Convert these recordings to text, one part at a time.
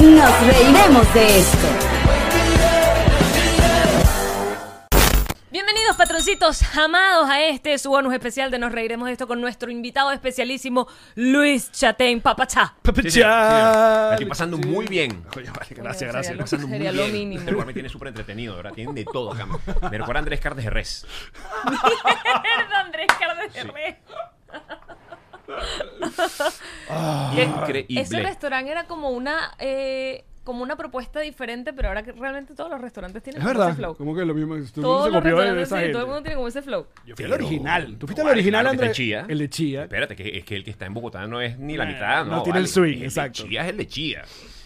Nos reiremos de esto. Bienvenidos patroncitos amados a este su bonus especial de Nos Reiremos de esto con nuestro invitado especialísimo Luis Chatein Papachá. Sí, sí, estoy pasando muy bien. Oye, vale, gracias, gracias. sería Pasando muy Sería lo bien. mínimo. El lugar me tiene súper entretenido, ¿verdad? Tienen de todo acá. Me recuerda a Andrés Cardes de Res. Mierda, Andrés Cardes de Re. Que- Increíble. Ese restaurante era como una eh, como una propuesta diferente, pero ahora que realmente todos los restaurantes tienen Es como verdad, ese flow. como que lo mismo. Todo el mundo Todos se los copió de restaurantes, esa sí, gente. todo el mundo tiene como ese flow. Yo fui al original. ¿Tú fuiste al original, Andrés? el Chía. El de Chía. Espérate, que es que el que está en Bogotá no es ni la mitad. no No, tiene el vale. swing, El exacto. de Chía es el de Chía.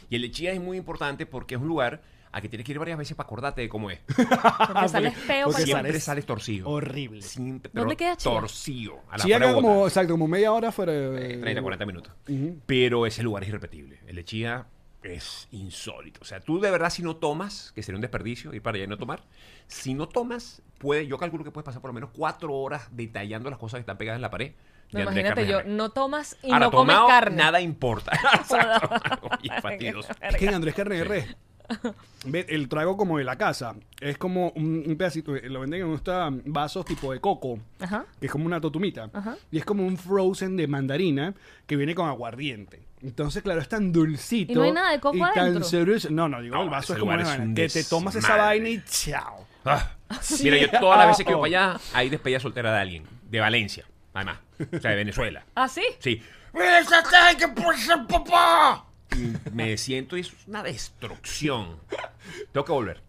Y el de Chía es muy importante porque es un lugar a que tienes que ir varias veces para acordarte de cómo es. Porque sales feo porque Siempre sales sales torcido. horrible. Siempre, ¿Dónde queda Chía? Torcido. A la Chía de queda como, exacto, como media hora fuera de... Eh, 30, 40 minutos. Ujú. Pero ese lugar es irrepetible. El de Chía es insólito. O sea, tú de verdad si no tomas, que sería un desperdicio ir para allá y no tomar, si no tomas, puede, yo calculo que puedes pasar por lo menos cuatro horas detallando las cosas que están pegadas en la pared. No, imagínate yo, no tomas y Ahora, no comes tomado, carne. nada importa. Exacto. Oye, fastidioso. Es que en Andrés Carne de El trago como de la casa es como un, un pedacito, eh, lo venden en unos um, vasos tipo de coco, Ajá. que es como una totumita. Ajá. Y es como un frozen de mandarina que viene con aguardiente. Entonces, claro, es tan dulcito. ¿Y no hay nada de coco y tan. No, no, digo, No, el vaso es como una es vaina, un que te tomas esa vaina y chao. Ah. Mira, yo todas las veces que voy para allá, hay despedida soltera de alguien. De Valencia, además. O sea, de Venezuela. ¿Ah, sí? Sí. ¡Esa está que papá! Y me siento y es una destrucción. Tengo que volver.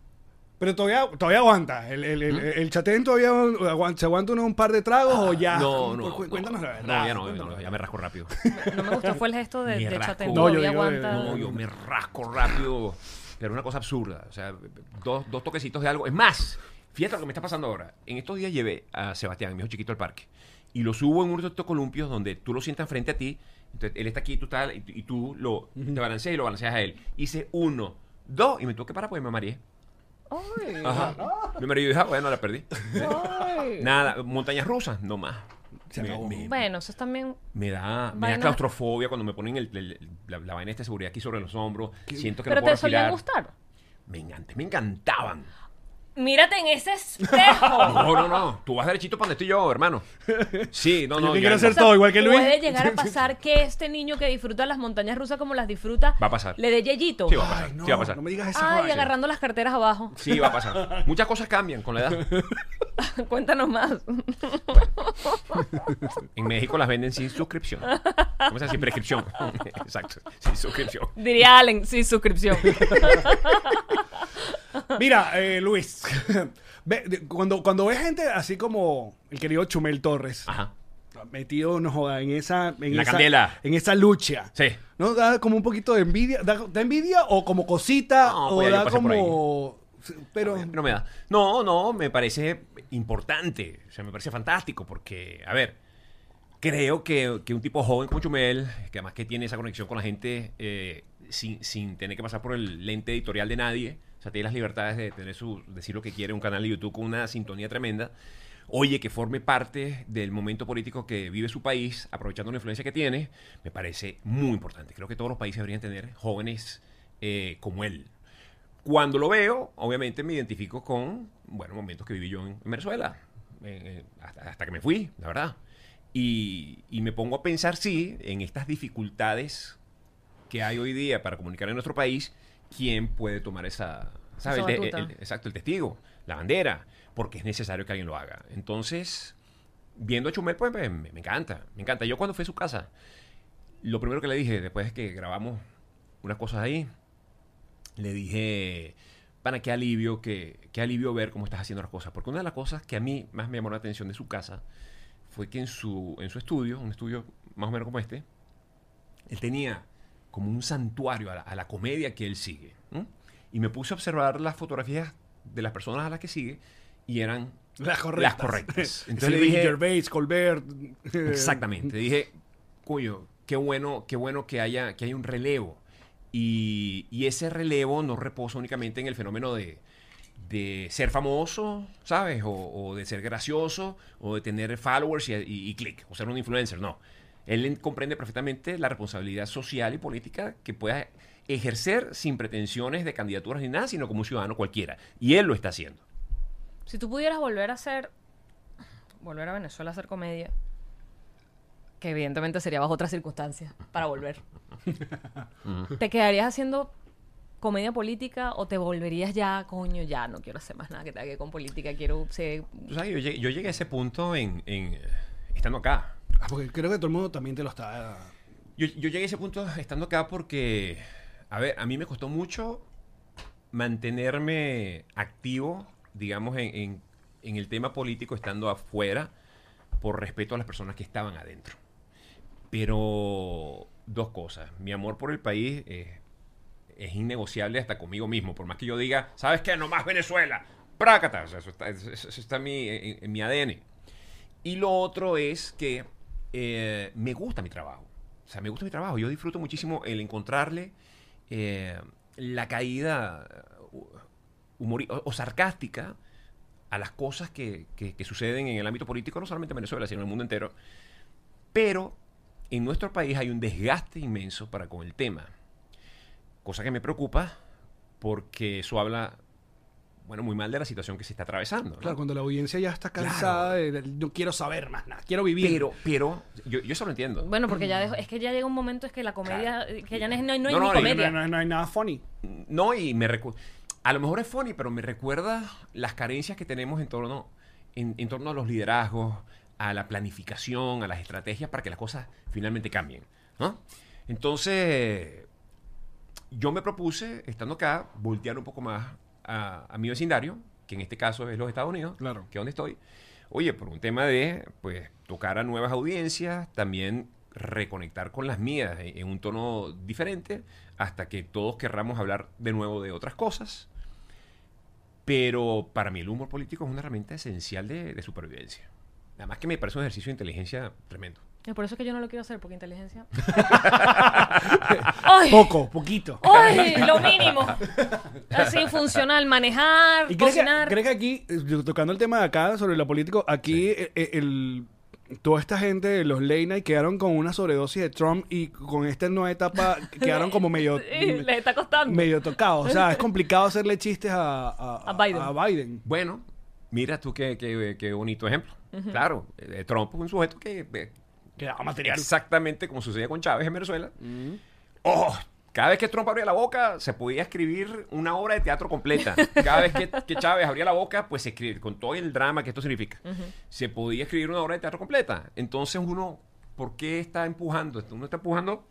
Pero todavía, todavía aguanta. El, el, el, el chatén todavía aguanta, se aguanta uno un par de tragos o ya. No, no. Cu- no. Cuéntanos la verdad. No, ya no, Cuéntanos no, ya me rasco rápido. No me gustó fue el gesto de. No, yo digo, aguanta. No, yo me rasco rápido. Pero una cosa absurda. O sea, dos, dos toquecitos de algo. Es más, fíjate lo que me está pasando ahora. En estos días llevé a Sebastián, mi hijo chiquito, al parque. Y lo subo en uno de estos columpios donde tú lo sientas frente a ti. Entonces, él está aquí, tú tal, y, y tú lo, te balanceas y lo balanceas a él. Hice uno, dos, y me tuve que parar porque me mareé. Ay, Ajá. Mi marido dijo, ah, bueno, la perdí. ay. Nada, montañas rusas, no más. Se Me- me- Bueno, eso es también. me da, me da claustrofobia cuando me ponen el- el- la, la vaina esta de seguridad aquí sobre los hombros. Siento que Pero no puedo te solían gustar. Me, encanta, me encantaban. Mírate en ese espejo. No, no, no. Tú vas derechito para donde estoy yo, hermano. Sí, no, no. Yo quiero hacer todo igual que Luis. Puede llegar a pasar que este niño que disfruta las montañas rusas como las disfruta Va a pasar. le dé yeyito. Sí, va a pasar. Ay, no, sí, va a pasar. no me digas esa Ay, agarrando las carteras abajo. Sí, va a pasar. Muchas cosas cambian con la edad. Cuéntanos más. En México las venden sin suscripción. ¿Cómo se dice? Sin prescripción. Exacto. Sin suscripción. Diría Allen, sí, suscripción. Mira, eh, Luis, cuando, cuando ves gente así como el querido Chumel Torres, Ajá. metido no joda, en esa, en La esa, candela. en esa lucha, Sí. ¿no? Da como un poquito de envidia, da, da envidia o como cosita No, o pues ya yo da pasé por ahí. como, pero No me da. No, no, me parece importante. O sea, me parece fantástico porque, a ver, creo que, que un tipo joven como Chumel, que además que tiene esa conexión con la gente eh, sin, sin tener que pasar por el lente editorial de nadie, sea, tiene las libertades de tener su, decir lo que quiere, un canal de YouTube con una sintonía tremenda. Oye, que forme parte del momento político que vive su país, aprovechando la influencia que tiene, me parece muy importante. Creo que todos los países deberían tener jóvenes eh, como él. Cuando lo veo, obviamente me identifico con, bueno, momentos que viví yo en, en Venezuela, eh, hasta, hasta que me fui, la verdad. Y, y me pongo a pensar, sí, en estas dificultades que hay hoy día para comunicar en nuestro país, ¿quién puede tomar esa, ¿sabe? Esa El te- batuta. el- exacto, el testigo, la bandera, porque es necesario que alguien lo haga. Entonces, viendo a Chumel, pues me, me encanta, me encanta. Yo cuando fui a su casa, lo primero que le dije después de que grabamos unas cosas ahí. Le dije, para qué alivio, que, qué alivio ver cómo estás haciendo las cosas. Porque una de las cosas que a mí más me llamó la atención de su casa fue que en su, en su estudio, un estudio más o menos como este, él tenía como un santuario a la, a la comedia que él sigue. ¿no? Y me puse a observar las fotografías de las personas a las que sigue y eran Las correctas. Las correctas. Entonces le dije- Gervais, Colbert. Exactamente. Dije, coño, qué bueno, qué bueno que haya, que haya un relevo. Y, y ese relevo no reposa únicamente en el fenómeno de, de ser famoso, ¿sabes? O, o de ser gracioso, o de tener followers y, y- y click, o ser un influencer. No. Él en- comprende perfectamente la responsabilidad social y política que pueda ejercer sin pretensiones de candidaturas ni nada, sino como un ciudadano cualquiera. Y él lo está haciendo. Si tú pudieras volver a hacer. Volver a Venezuela a hacer comedia. Que evidentemente sería bajo otras circunstancias para volver. ¿Te quedarías haciendo comedia política o te volverías ya, coño, ya no quiero hacer más nada que tenga que ver con política? Quiero ser. Tú sabes, yo, llegué, yo llegué a ese punto en, en- estando acá. Ah, porque creo que todo el mundo también te lo está. Yo, yo llegué a ese punto estando acá porque, a ver, a mí me costó mucho mantenerme activo, digamos, en, en- en el tema político estando afuera por respeto a las personas que estaban adentro. Pero dos cosas. Mi amor por el país es innegociable hasta conmigo mismo. Por más que yo diga, ¿sabes qué? No más Venezuela. Prácata. O sea, eso está, eso- está en, mi, en mi ADN. Y lo otro es que eh, me gusta mi trabajo. O sea, me gusta mi trabajo. Yo disfruto muchísimo el encontrarle eh, la caída uh, o, o sarcástica a las cosas que, que- que suceden en el ámbito político, no solamente en Venezuela, sino en el mundo entero. Pero en nuestro país hay un desgaste inmenso para con el tema. Cosa que me preocupa porque eso habla, bueno, muy mal de la situación que se está atravesando. ¿no? Claro, cuando la audiencia ya está cansada de, de- no quiero saber más nada, quiero vivir. Pero, pero, yo, yo eso lo entiendo. Bueno, porque ya dejo- es que ya llega un momento es que la comedia, que ya no, es- no hay, no hay No, ni no, no, comedia. no, no, no hay nada funny. No, y me recu- A lo mejor es funny, pero me recuerda las carencias que tenemos en torno, en, en torno a los liderazgos, a la planificación, a las estrategias para que las cosas finalmente cambien. ¿no? Entonces, yo me propuse, estando acá, voltear un poco más a, a mi vecindario, que en este caso es los Estados Unidos, Claro. que es donde estoy. Oye, por un tema de, pues, tocar a nuevas audiencias, también reconectar con las mías en, en un tono diferente, hasta que todos querramos hablar de nuevo de otras cosas. Pero para mí el humor político es una herramienta esencial de, de supervivencia. Nada más que me parece un ejercicio de inteligencia tremendo. Y por eso es que yo no lo quiero hacer, porque inteligencia. ¡Ay! Poco, poquito. ¡Ay! Lo mínimo. Así, funcional, manejar, ¿Y crees que, cocinar. crees que aquí, eh, tocando el tema de acá sobre lo político, aquí eh, eh, el, toda esta gente, los late night, quedaron con una sobredosis de Trump y con esta nueva etapa quedaron como medio, Sí, les está costando. medio tocados. O sea, es complicado hacerle chistes a, a, A Biden. a Biden. Bueno, mira tú qué, qué- qué bonito ejemplo. Claro, eh, Trump es un sujeto que eh, Que daba material. exactamente como sucedía con Chávez en Venezuela. Oh, cada vez que Trump abría la boca, se podía escribir una obra de teatro completa. Cada vez que, que Chávez abría la boca, pues se escribe, con todo el drama que esto significa, se podía escribir una obra de teatro completa. Entonces uno, ¿por qué está empujando? esto? Uno está empujando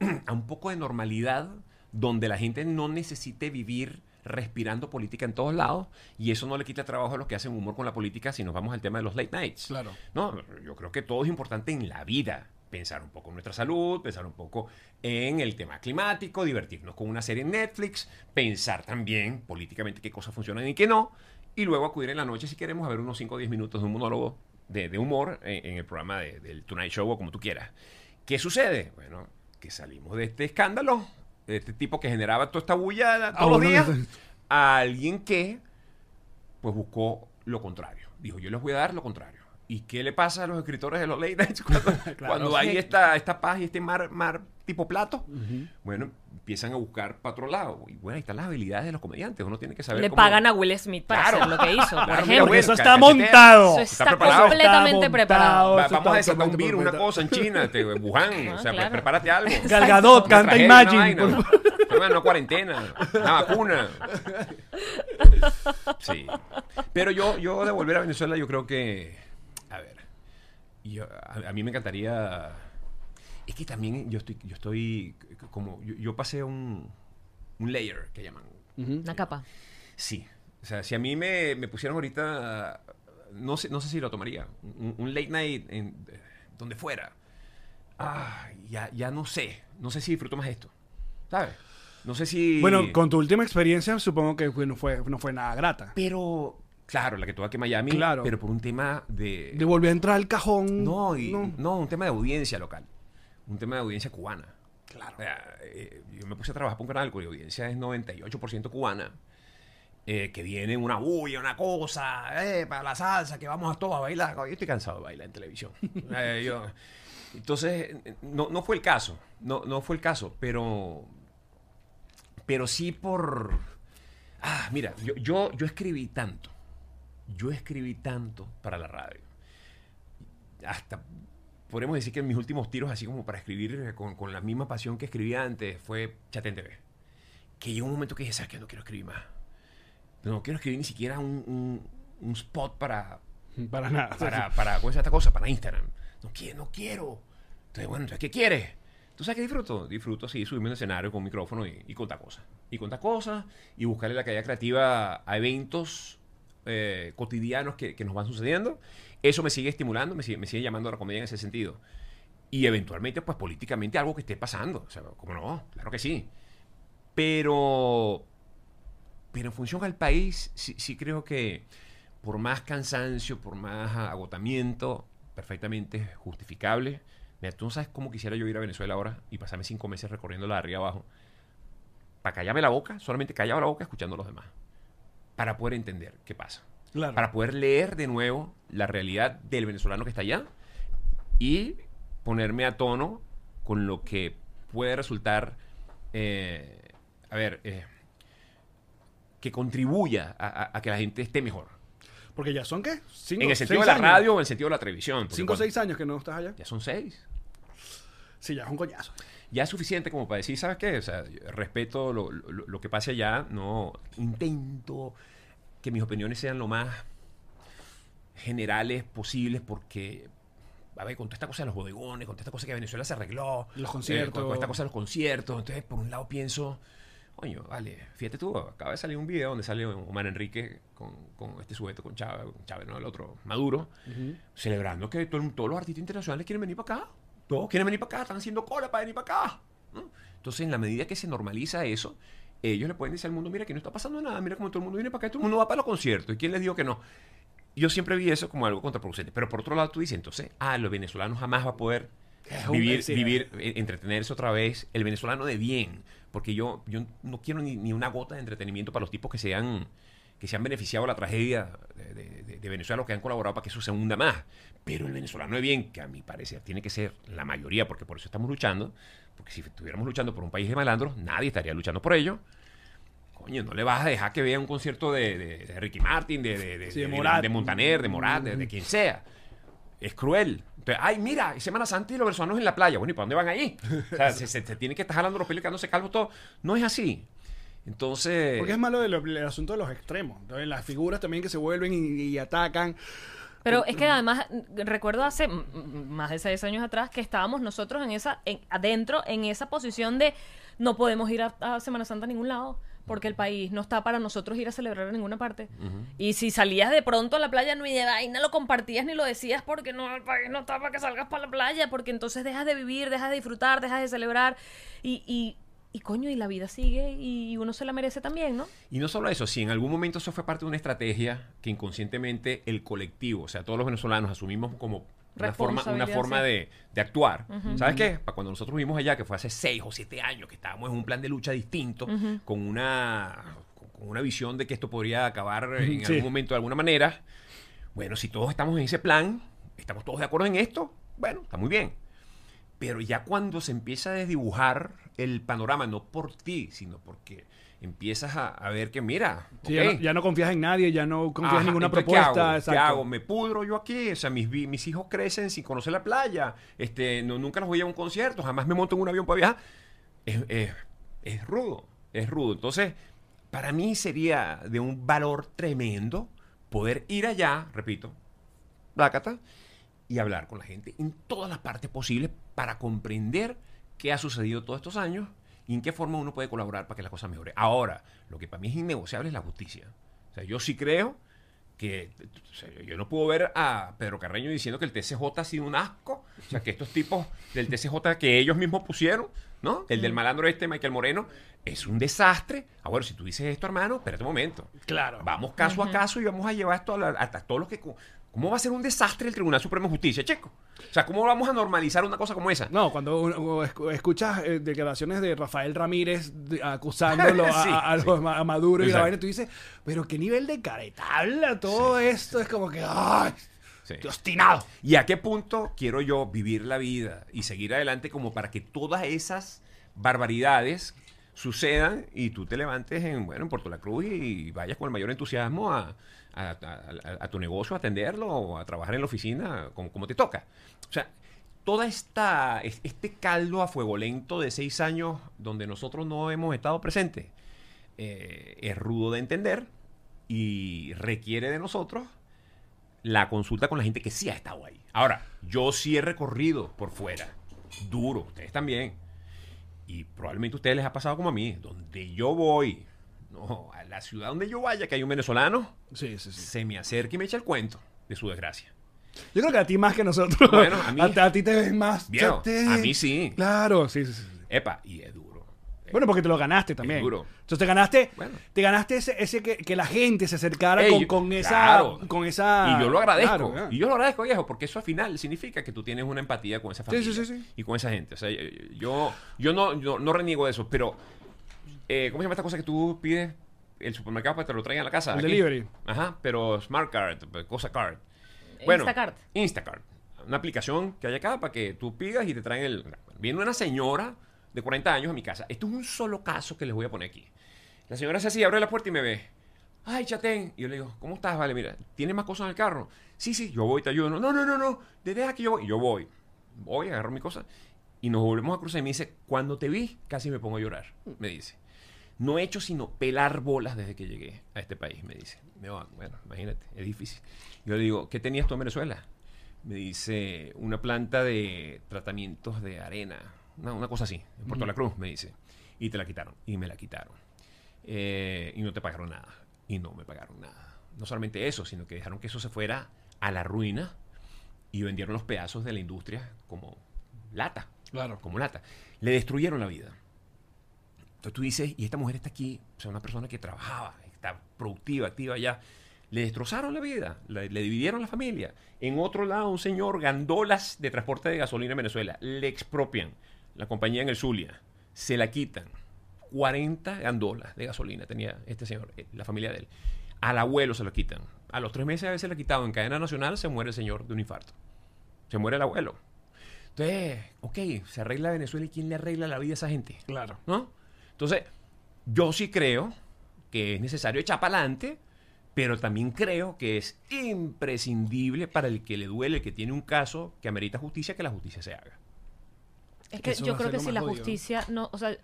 a un poco de normalidad donde la gente no necesite vivir respirando política en todos lados y eso no le quita trabajo a los que hacen humor con la política si nos vamos al tema de los late nights. Claro. No, yo creo que todo es importante en la vida. Pensar un poco en nuestra salud, pensar un poco en el tema climático, divertirnos con una serie en Netflix, pensar también políticamente qué cosas funcionan y qué no, y luego acudir en la noche si queremos a ver unos 5 o 10 minutos de un monólogo de, de humor en, en el programa de- del Tonight Show o como tú quieras. ¿Qué sucede? Bueno, que salimos de este escándalo, este tipo que generaba toda esta bulla todos los bueno, días, a alguien que pues buscó lo contrario. Dijo, yo les voy a dar lo contrario. ¿Y qué le pasa a los escritores de los late nights cuando, cuando hay esta, esta paz y este mar, mar tipo plato? Bueno, empiezan a buscar para otro lado. Y bueno, ahí están las habilidades de los comediantes. Uno tiene que saber Le cómo- pagan a Will Smith para Claro. hacer lo que hizo, por Claro, ejemplo. Eso está cachetea. montado. Eso Está está, preparado. completamente Está preparado. Va- vamos a está desconvir totalmente una cosa en China, te, Wuhan. Ah, o sea, claro. prepárate algo. Gal Gadot Una canta Imagine. una por- Una, una cuarentena, una vacuna. Sí. Pero yo, yo de volver a Venezuela, yo creo que. Yo- a, a mí me encantaría. Es que también yo estoy, yo estoy como, yo, yo pasé un, un layer que llaman. Ujú. Una capa. Sí. O sea, si a mí me, me pusieron ahorita, no sé, no sé si lo tomaría, un, un late night en eh, donde fuera. Ah, ya, ya no sé. No sé si disfruto más esto. ¿Sabes? No sé si... Bueno, con tu última experiencia supongo que no fue, no fue nada grata. Pero, claro, la que tuvo aquí en Miami, Claro. pero por un tema de... De volver a entrar al cajón. No, y- no. no. un tema de audiencia local. Un tema de audiencia cubana. Claro. Eh, yo me puse a trabajar por un canal cuya audiencia es 98% cubana. eh, que viene una bulla, una cosa, eh, para la salsa, que vamos a todos a bailar. Yo estoy cansado de bailar en televisión. Eh, yo- entonces, no, no fue el caso. No, no fue el caso, pero. Pero sí por. Ah, mira, yo, yo, yo escribí tanto. Yo escribí tanto para la radio. Hasta podríamos decir que en mis últimos tiros, así como para escribir eh, con, con la misma pasión que escribía antes, fue Chatén TV. Que llegó un momento que dije, ¿sabes qué? No quiero escribir más. No quiero escribir ni siquiera un, un- un spot para, Para nada. para, para, ¿cómo llama esta cosa? Para Instagram. No quiero, no quiero. Entonces, bueno, entonces, ¿qué quieres? ¿Tú sabes qué disfruto? Disfruto, sí, subirme al escenario con micrófono y, y contar cosas. Y contar cosas y buscarle la calidad creativa a eventos eh, cotidianos que, que nos van sucediendo. Eso me sigue estimulando, me sigue, me sigue llamando a la comedia en ese sentido. Y eventualmente, pues políticamente algo que esté pasando. O sea, ¿cómo no? Claro que sí. Pero pero en función al país, sí, sí creo que por más cansancio, por más agotamiento, perfectamente justificable. Mira, tú no sabes cómo quisiera yo ir a Venezuela ahora y pasarme cinco meses recorriéndola de arriba abajo. Para callarme la boca, solamente callaba la boca escuchando a los demás. Para poder entender qué pasa. Claro. Para poder leer de nuevo la realidad del venezolano que está allá y ponerme a tono con lo que puede resultar, eh, a ver, eh, que contribuya a, a- a que la gente esté mejor. Porque ya son, ¿qué? Cinco, en el sentido de la años. radio o en el sentido de la televisión. Cinco o seis años que no estás allá. Ya son seis. Sí, ya es un coñazo. Ya es suficiente como para decir, ¿sabes qué? O sea, respeto lo, lo- lo que pase allá, no intento que mis opiniones sean lo más generales posibles porque, a ver, con toda esta cosa de los bodegones, con toda esta cosa que Venezuela se arregló, Los eh, conciertos. con, con esta cosa de los conciertos, entonces por un lado pienso, coño, vale, fíjate tú, acaba de salir un video donde sale Omar Enrique con, con este sujeto, con Chávez, Chávez, no, el otro, Maduro, celebrando que todo- todos los artistas internacionales quieren venir para acá. Todos quieren venir para acá, están haciendo cola para venir para acá. ¿no? Entonces, en la medida que se normaliza eso, ellos le pueden decir al mundo, mira, que no está pasando nada, mira cómo todo el mundo viene para acá, todo el mundo va para los conciertos. ¿Y quién les dijo que no? Yo siempre vi eso como algo contraproducente. Pero por otro lado, tú dices, entonces, ah, los venezolanos jamás va a poder vivir, sí, vivir eh, entretenerse otra vez. El venezolano de bien. Porque yo, yo no quiero ni, ni una gota de entretenimiento para los tipos que se han, que se han beneficiado de la tragedia de, de- de- de Venezuela, los que han colaborado para que eso se hunda más. Pero el venezolano de bien, que a mi parecer tiene que ser la mayoría, porque por eso estamos luchando. Porque si estuviéramos luchando por un país de malandros, nadie estaría luchando por ello. Coño, no le vas a dejar que vea un concierto de, Ricky Martin, de, de, de, Sí, Montaner, de Morat, de, de quien sea. Es cruel. Entonces, ay, mira, Semana Santa y los venezolanos en la playa. Bueno, ¿y para dónde van ahí? O sea, se, se, se tienen que estar jalando los pelos y quedándose calvos todo. No es así. Entonces. Porque es malo el, el asunto de los extremos. Entonces, las figuras también que se vuelven y, y atacan. Pero es que además recuerdo hace más de seis años atrás que estábamos nosotros en esa, en- adentro, en esa posición de no podemos ir a, a Semana Santa a ningún lado porque el país no está para nosotros ir a celebrar a ninguna parte. Y si salías de pronto a la playa, no, y de vaina lo compartías ni lo decías porque no, el país no está para que salgas para la playa, porque entonces dejas de vivir, dejas de disfrutar, dejas de celebrar. Y, y, y coño, y la vida sigue y uno se la merece también, ¿no? Y no solo eso, si en algún momento eso fue parte de una estrategia que inconscientemente el colectivo, o sea, todos los venezolanos asumimos como una forma, una forma de, de actuar. ¿Sabes qué? Para cuando nosotros vivimos allá, que fue hace seis o siete años, que estábamos en un plan de lucha distinto, con una con- con una visión de que esto podría acabar en Sí. algún momento de alguna manera. Bueno, si todos estamos en ese plan, estamos todos de acuerdo en esto, bueno, está muy bien. Pero ya cuando se empieza a desdibujar el panorama, no por ti, sino porque empiezas a, a ver que, mira, Sí, ya, no, ya no confías en nadie, ya no confías Ajá, en ninguna entonces, propuesta. ¿qué hago? ¿Qué exacto. hago? ¿Me pudro yo aquí? O sea, mis, mis hijos crecen sin conocer la playa. Este, no, nunca los voy a un concierto. Jamás me monto en un avión para viajar. Es, es- es rudo. Es rudo. Entonces, para mí sería de un valor tremendo poder ir allá, repito, Blácata, y hablar con la gente en todas las partes posibles para comprender qué ha sucedido todos estos años y en qué forma uno puede colaborar para que la cosa mejore. Ahora, lo que para mí es innegociable es la justicia. O sea, yo sí creo que o sea, yo no puedo ver a Pedro Carreño diciendo que el TCJ ha sido un asco. O sea, que estos tipos del TCJ que ellos mismos pusieron, ¿no? El del malandro este, Michael Moreno, es un desastre. Ah, bueno, si tú dices esto, hermano, espérate un momento. Claro. Vamos caso a caso y vamos a llevar esto a la- hasta todos los que... ¿Cómo va a ser un desastre el Tribunal Supremo de Justicia, checo? O sea, ¿cómo vamos a normalizar una cosa como esa? No, cuando uno- escuchas eh, declaraciones de Rafael Ramírez de- acusándolo a, Sí, a- a sí. los- a Maduro y la vaina, tú dices, pero qué nivel de caretabla todo esto es como que, ¡ay! Obstinado. ¿Y a qué punto quiero yo vivir la vida y seguir adelante como para que todas esas barbaridades sucedan y tú te levantes en, bueno, en Puerto La Cruz y vayas con el mayor entusiasmo a, a- a- tu negocio, a atenderlo o a trabajar en la oficina como, te toca? O sea, toda esta, es- este caldo a fuego lento de seis años donde nosotros no hemos estado presentes eh, es rudo de entender y requiere de nosotros la consulta con la gente que sí ha estado ahí. Ahora, yo sí he recorrido por fuera, duro, ustedes también. Y probablemente a ustedes les ha pasado como a mí, donde yo voy, no, a la ciudad donde yo vaya, que hay un venezolano, Sí, sí, sí. se me acerca y me echa el cuento de su desgracia. Yo creo que a ti más que a nosotros. Bueno, a mí- a, ti te ves más. Viejo, a mí sí. Claro, sí, sí, sí. Epa, y es duro. Bueno, porque te lo ganaste también. duro. Entonces te ganaste, Bueno. te ganaste ese, ese que, que la gente se acercara Ey, con, esa, claro. con esa. Y yo lo agradezco. Claro. Y yo lo agradezco, viejo, porque eso al final significa que tú tienes una empatía con esa familia. sí, sí, sí. Y con esa gente. O sea, yo, yo no, yo no reniego de eso, pero eh, ¿cómo se llama esta cosa que tú pides el supermercado para que te lo traigan a la casa? El Aquí. delivery. Ajá, pero Smart Card, cosa card. Bueno, Instacart. Instacart. Una aplicación que hay acá para que tú pidas y te traen el... Viene una señora de 40 años a mi casa. Esto es un solo caso que les voy a poner aquí. La señora hace así, abre la puerta y me ve. Ay, chatén. Y yo le digo, ¿cómo estás? Vale, mira, ¿tienes más cosas en el carro? Sí, sí, yo voy, te ayudo. No, no, no, no, no. de- Deja que yo voy. Y yo voy. Voy, agarro mi cosa. Y nos volvemos a cruzar y me dice, cuando te vi, casi me pongo a llorar. Me dice. No he hecho sino pelar bolas desde que llegué a este país, me dice. Me va, bueno, imagínate, es difícil. Yo le digo, ¿qué tenías tú en Venezuela? Me dice, una planta de tratamientos de arena, una, una cosa así, en Puerto La Cruz, me dice. Y te la quitaron, y me la quitaron. Eh, y no te pagaron nada, y no me pagaron nada. No solamente eso, sino que dejaron que eso se fuera a la ruina y vendieron los pedazos de la industria como lata. Claro. Como lata. Le destruyeron la vida. Entonces tú dices, y esta mujer está aquí, o sea, una persona que trabajaba, está productiva, activa ya. Le destrozaron la vida, le, le dividieron la familia. En otro lado, un señor gandolas de transporte de gasolina en Venezuela. Le expropian la compañía en el Zulia. Se la quitan. 40 gandolas de gasolina tenía este señor, eh, la familia de él. Al abuelo se lo quitan. A los tres meses a veces le quitado en cadena nacional, se muere el señor de un infarto. Se muere el abuelo. Entonces, ok, se arregla Venezuela y ¿quién le arregla la vida a esa gente? Claro. ¿No? Entonces, yo sí creo que es necesario echar para adelante, pero también creo que es imprescindible para el que le duele, el que tiene un caso que amerita justicia, que la justicia se haga. Es que Eso yo creo que si la jodido. justicia no, o sea,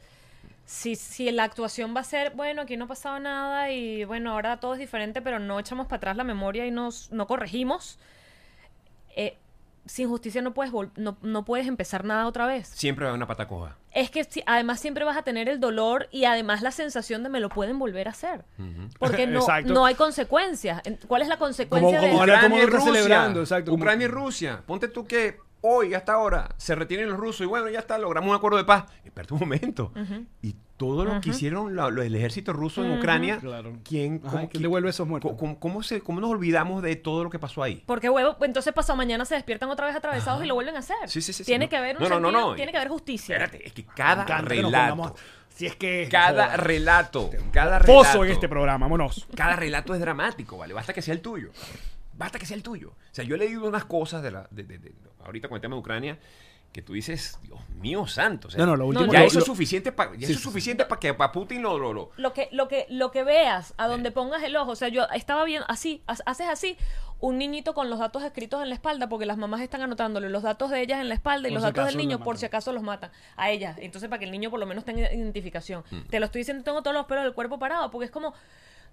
si, si la actuación va a ser, bueno, aquí no ha pasado nada y bueno, ahora todo es diferente, pero no echamos para atrás la memoria y nos, no corregimos, eh, sin justicia no puedes, vol- no, no puedes empezar nada otra vez. Siempre va a haber una pata coja. Es que si- además siempre vas a tener el dolor y además la sensación de me lo pueden volver a hacer. Porque no, no hay consecuencias. En- ¿Cuál es la consecuencia Como- de como Ucrania y mundo está Rusia. celebrando, exacto, como- y Rusia. Ponte tú que hoy, hasta ahora, se retienen los rusos y bueno, ya está, logramos un acuerdo de paz. Espera un momento. Y todo lo que hicieron la- lo- el ejército ruso en Ucrania, Claro. ¿quién, Ajá, cómo- ¿quién quién- devuelve esos muertos? ¿Cómo, se, ¿Cómo nos olvidamos de todo lo que pasó ahí? Porque huevo, entonces pasado mañana se despiertan otra vez atravesados y lo vuelven a hacer. Sí, sí, sí, sí, Tiene no. que haber un No, no, no, sentido, no. tiene que haber justicia. Espérate, es que cada relato, Si es que. cada Joder. relato, cada Pozo relato, en este programa, vámonos. cada relato es dramático, ¿vale? Basta que sea el tuyo. Basta que sea el tuyo. O sea, yo he leído unas cosas de la, de, de- de- ahorita con el tema de Ucrania que tú dices, Dios mío santo. o sea, No, no, lo último. ya lo- eso lo- es suficiente para Sí, eso es sí, suficiente para que para Putin lo, lo, lo- Lo que, lo que, lo que veas, a donde pongas el ojo. O sea, yo estaba viendo así, ha- haces así, un niñito con los datos escritos en la espalda, porque las mamás están anotándole los datos de ellas en la espalda y Por los si datos del niño, por si acaso los matan a ellas. Entonces, para que el niño por lo menos tenga identificación. Mm. Te lo estoy diciendo, tengo todos los pelos del cuerpo parado, porque es como.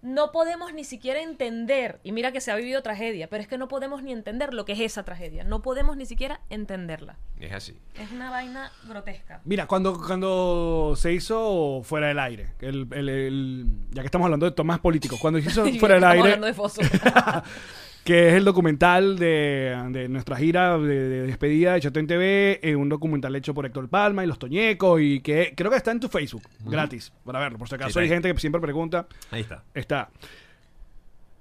No podemos ni siquiera entender, y mira que se ha vivido tragedia, pero es que no podemos ni entender lo que es esa tragedia. No podemos ni siquiera entenderla. Es así. Es una vaina grotesca. Mira, cuando, cuando se hizo Fuera del Aire, el, el- el- ya que estamos hablando de temas políticos, cuando se hizo Fuera del estamos Aire, hablando de Foso. que es el documental de, de nuestra gira de, de despedida de Chatén TV, eh, un documental hecho por Héctor Palma y Los Toñecos, y que creo que está en tu Facebook, gratis, para verlo, por si acaso hay gente que siempre pregunta, Ahí está. está.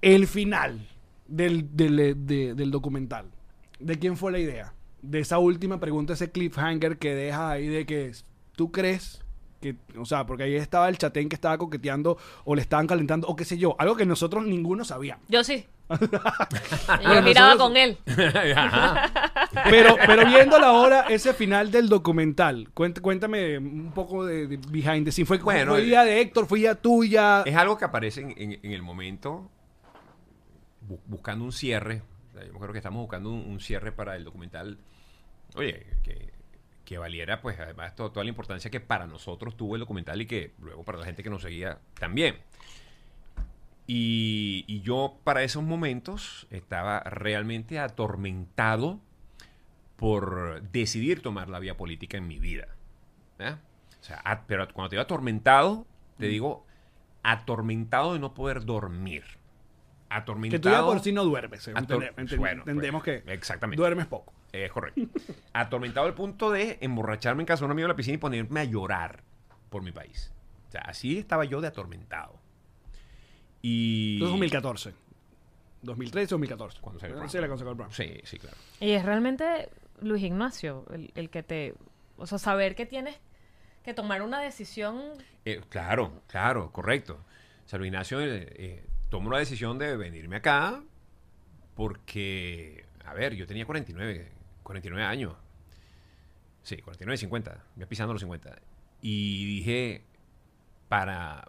El final del, del, de- del documental, ¿de quién fue la idea? De esa última pregunta, ese cliffhanger que deja ahí de que tú crees que, o sea, porque ahí estaba el chatén que estaba coqueteando o le estaban calentando o qué sé yo, algo que nosotros ninguno sabíamos. Yo sí. Yo Bueno, miraba nosotros- con él. Pero, pero viendo ahora ese final del documental, cuént- cuéntame un poco de, de behind the scenes. ¿Fue, Bueno, fue el- idea de Héctor? ¿Fue idea tuya? Es algo que aparece en, en- en el momento bu- buscando un cierre. O sea, yo creo que estamos buscando un, un cierre para el documental. Oye, que, que valiera, pues, además, to- toda la importancia que para nosotros tuvo el documental y que luego para la gente que nos seguía también. Y, y yo para esos momentos estaba realmente atormentado por decidir tomar la vía política en mi vida. ¿ya? O sea, a- pero cuando te digo atormentado, te digo atormentado de no poder dormir. que Atormentado. tú ya por sí no duermes. Ator- Entende- ente- bueno, entendemos pues, que exactamente. duermes poco. Es correcto. Atormentado al punto de emborracharme en casa de un amigo de la piscina y ponerme a llorar por mi país. O sea, así estaba yo de atormentado. Y. Entonces 2014. 2013 o 2014. Cuando salió el Sí, programa. la consacró el. Sí, sí, claro. Y es realmente Luis Ignacio el, el que te... O sea, saber que tienes que tomar una decisión... Eh, claro, claro, correcto. O sea, Luis Ignacio eh, eh, tomó la decisión de venirme acá porque, a ver, yo tenía 49, 49 años. Sí, 49, 50, ya pisando los 50. Y dije, para,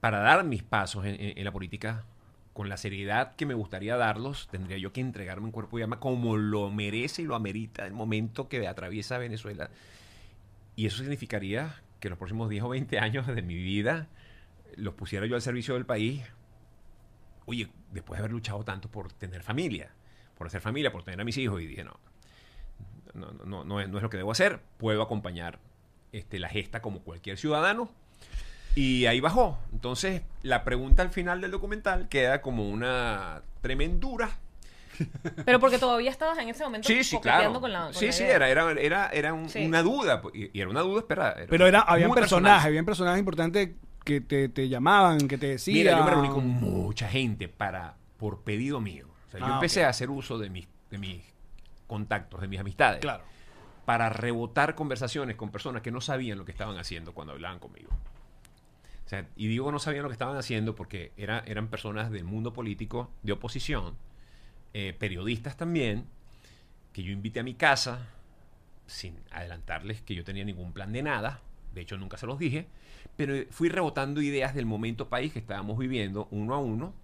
para dar mis pasos en, la política con la seriedad que me gustaría darlos, tendría yo que entregarme en cuerpo y alma como lo merece y lo amerita el momento que atraviesa Venezuela. Y eso significaría que los próximos 10 o 20 años de mi vida los pusiera yo al servicio del país. Oye, después de haber luchado tanto por tener familia, por hacer familia, por tener a mis hijos, y dije, no, no, no, no, no es, no es lo que debo hacer. Puedo acompañar este, la gesta como cualquier ciudadano. Y ahí bajó. Entonces, la pregunta al final del documental queda como una tremendura. Pero porque todavía estabas en ese momento Sí, sí, claro. con la con sí, la sí, era, era, era, era un- Sí. una duda. Y, y era una duda, espera. Pero era, había muy personajes, personal. habían personajes importantes que te, te llamaban, que te decían. Mira, yo me reuní con mucha gente para, por pedido mío. Yo Ah, empecé a hacer uso de mis, de mis contactos, de mis amistades. Claro. Para rebotar conversaciones con personas que no sabían lo que estaban haciendo cuando hablaban conmigo. O sea, y digo no sabían lo que estaban haciendo porque era, eran personas del mundo político de oposición, eh, periodistas también, que yo invité a mi casa sin adelantarles que yo tenía ningún plan de nada. De hecho, nunca se los dije. Pero fui rebotando ideas del momento país que estábamos viviendo uno a uno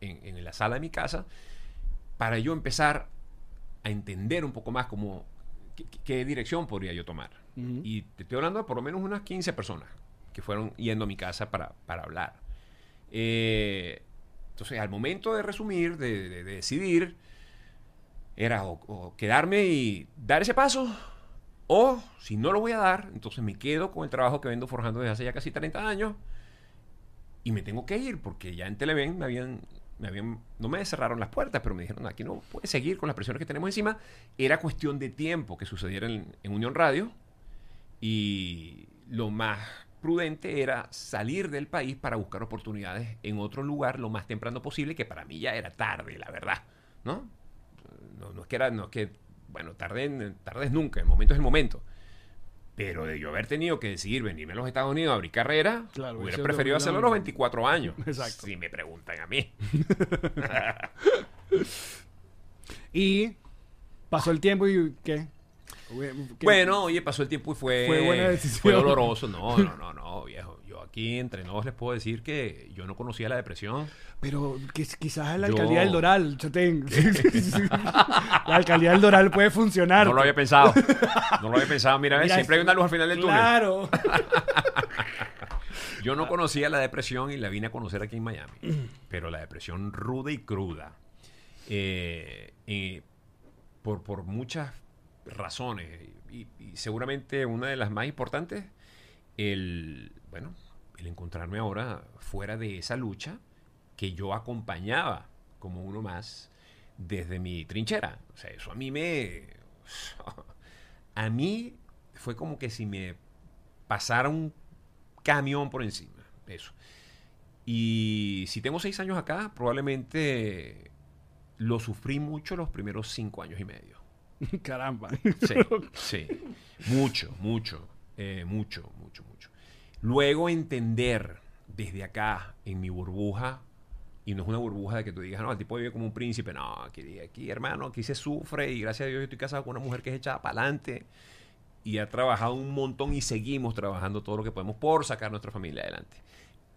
en, en la sala de mi casa para yo empezar a entender un poco más cómo, qué, qué dirección podría yo tomar. Y te estoy hablando de por lo menos unas 15 personas que fueron yendo a mi casa para, para hablar. Eh, entonces, al momento de resumir, de, de- de decidir, era o, o quedarme y dar ese paso, o si no lo voy a dar, entonces me quedo con el trabajo que vengo forjando desde hace ya casi 30 años y me tengo que ir porque ya en Televen me habían, no me cerraron las puertas, pero me dijeron, aquí no puedes seguir con las presiones que tenemos encima. Era cuestión de tiempo que sucediera en, Unión Radio y lo más prudente era salir del país para buscar oportunidades en otro lugar lo más temprano posible, que para mí ya era tarde, la verdad, ¿no? No, no es que era, no es que, bueno, tarde, tarde es nunca, el momento es el momento. Pero de yo haber tenido que decidir venirme a los Estados Unidos a abrir carrera, Claro, hubiera preferido hacerlo a los 24 años. Exacto. Si me preguntan a mí. Y pasó el tiempo y ¿qué? ¿Qué? Bueno, oye, pasó el tiempo y fue, Fue buena decisión. fue doloroso. No, no, no, no, aquí entre nos les puedo decir que yo no conocía la depresión. Pero que- quizás la Yo- alcaldía del Doral, Chatén. la alcaldía del Doral puede funcionar. No lo había pensado. No lo había pensado. Mira, Mira, siempre hay una luz al final del túnel. Claro. Yo no conocía la depresión y la vine a conocer aquí en Miami. Pero la depresión ruda y cruda. eh, eh, por, por muchas razones. Y, y seguramente una de las más importantes, el, bueno, el encontrarme ahora fuera de esa lucha que yo acompañaba como uno más desde mi trinchera. O sea, eso a mí me... A mí fue como que si me pasara un camión por encima. Eso. Y si tengo seis años acá, probablemente lo sufrí mucho los primeros cinco años y medio. Caramba. Sí, sí. Mucho, mucho, eh, mucho, mucho, mucho. Luego entender desde acá, en mi burbuja, y no es una burbuja de que tú digas, no, el tipo vive como un príncipe. No, aquí, aquí hermano, aquí se sufre y gracias a Dios yo estoy casado con una mujer que es echada para adelante y ha trabajado un montón y seguimos trabajando todo lo que podemos por sacar a nuestra familia adelante.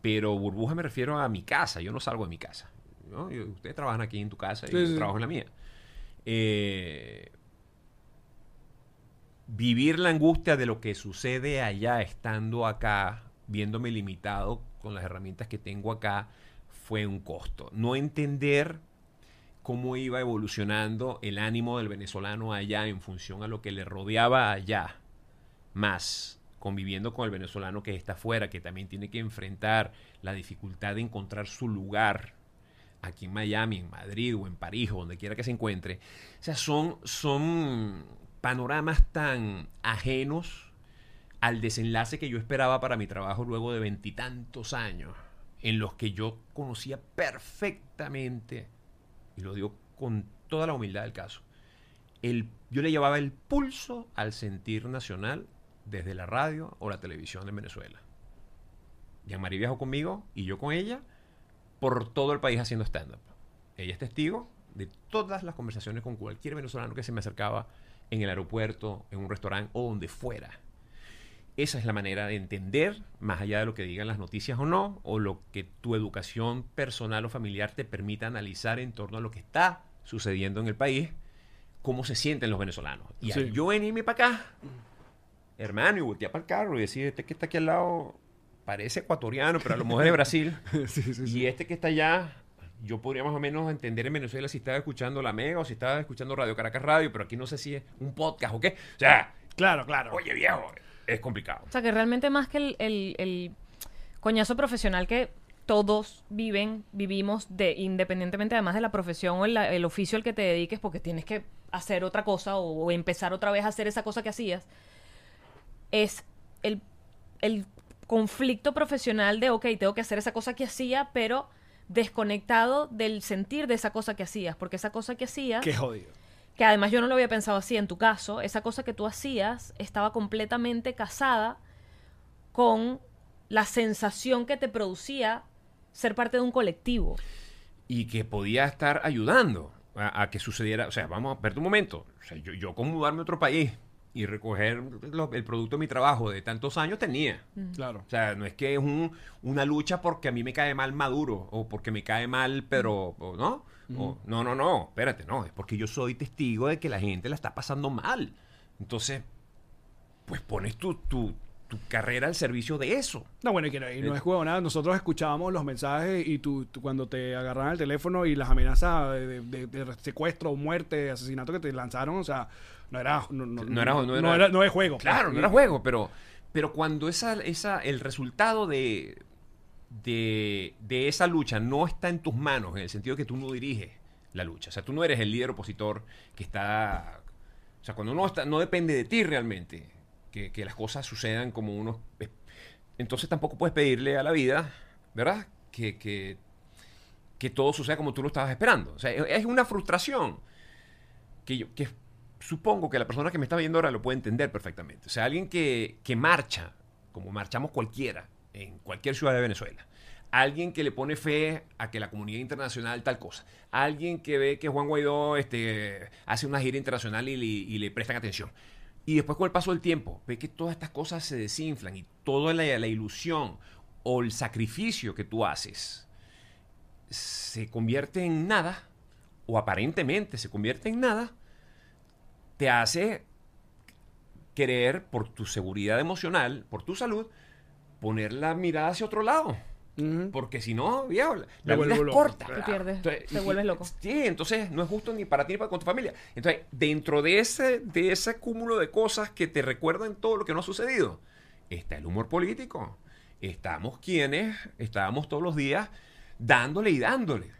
Pero burbuja me refiero a mi casa, yo no salgo de mi casa. ¿no? Ustedes trabajan aquí en tu casa y Sí, yo sí. trabajo en la mía. Eh, vivir la angustia de lo que sucede allá estando acá, viéndome limitado con las herramientas que tengo acá, fue un costo. No entender cómo iba evolucionando el ánimo del venezolano allá en función a lo que le rodeaba allá, más conviviendo con el venezolano que está afuera, que también tiene que enfrentar la dificultad de encontrar su lugar aquí en Miami, en Madrid o en París o donde quiera que se encuentre. O sea, son, son panoramas tan ajenos al desenlace que yo esperaba para mi trabajo luego de veintitantos años, en los que yo conocía perfectamente, y lo digo con toda la humildad del caso, el, yo le llevaba el pulso al sentir nacional desde la radio o la televisión en Venezuela. Jean-Marie viajó conmigo y yo con ella por todo el país haciendo stand-up. Ella es testigo de todas las conversaciones con cualquier venezolano que se me acercaba en el aeropuerto, en un restaurante o donde fuera. Esa es la manera de entender, más allá de lo que digan las noticias o no, o lo que tu educación personal o familiar te permita analizar en torno a lo que está sucediendo en el país, cómo se sienten los venezolanos. Y Sí. yo venirme para acá, hermano, y voltear para el carro y decir, este que está aquí al lado parece ecuatoriano, pero a lo mejor es de Brasil. sí, sí, sí. Y este que está allá, yo podría más o menos entender en Venezuela si estaba escuchando La Mega o si estaba escuchando Radio Caracas Radio, pero aquí no sé si es un podcast o qué. O sea, Claro, claro. oye viejo, es complicado. O sea, que realmente más que el, el- el coñazo profesional que todos viven, vivimos de independientemente además de la profesión o el, el oficio al que te dediques, porque tienes que hacer otra cosa o, o empezar otra vez a hacer esa cosa que hacías, es el, el conflicto profesional de, ok, tengo que hacer esa cosa que hacía, pero desconectado del sentir de esa cosa que hacías, porque esa cosa que hacías Qué jodido. que además yo no lo había pensado así en tu caso, esa cosa que tú hacías estaba completamente casada con la sensación que te producía ser parte de un colectivo. Y que podía estar ayudando a, a que sucediera. O sea, vamos a ver un momento. O sea, yo, yo con mudarme a otro país y recoger lo- el producto de mi trabajo de tantos años tenía. Claro. O sea, no es que es un- una lucha porque a mí me cae mal Maduro o porque me cae mal, pero, o ¿no? O, no, no, no, espérate, no, es porque yo soy testigo de que la gente la está pasando mal. Entonces, pues pones tu, tu, tu carrera al servicio de eso. No, bueno, y que no, y no es juego nada. Nosotros escuchábamos los mensajes y tú, tú cuando te agarraban el teléfono y las amenazas de, de- de secuestro, muerte, asesinato que te lanzaron, o sea, no era... No, no, No era- no era- era- no es juego. Claro, no era juego, pero, pero cuando esa, esa, el resultado de, de, de esa lucha no está en tus manos, en el sentido de que tú no diriges la lucha. O sea, tú no eres el líder opositor que está... O sea, cuando no, está, no depende de ti realmente que, que las cosas sucedan como uno... Entonces tampoco puedes pedirle a la vida, ¿verdad? Que, que, que todo suceda como tú lo estabas esperando. O sea, es- es una frustración que, yo, que supongo que la persona que me está viendo ahora lo puede entender perfectamente. O sea, alguien que, que marcha, como marchamos cualquiera, en cualquier ciudad de Venezuela. Alguien que le pone fe a que la comunidad internacional tal cosa. Alguien que ve que Juan Guaidó este, hace una gira internacional y le, y prestan atención. Y después con el paso del tiempo, ve que todas estas cosas se desinflan y toda la, la ilusión o el sacrificio que tú haces se convierte en nada, o aparentemente se convierte en nada, te hace querer, por tu seguridad emocional, por tu salud, poner la mirada hacia otro lado. Porque si no, viejo, la vida es loco. corta. Te pierdes, te y- vuelves loco. Sí, entonces no es justo ni para ti ni para con tu familia. Entonces, dentro de ese, de ese cúmulo de cosas que te recuerdan todo lo que no ha sucedido, está el humor político. Estamos quienes estábamos todos los días dándole y dándole.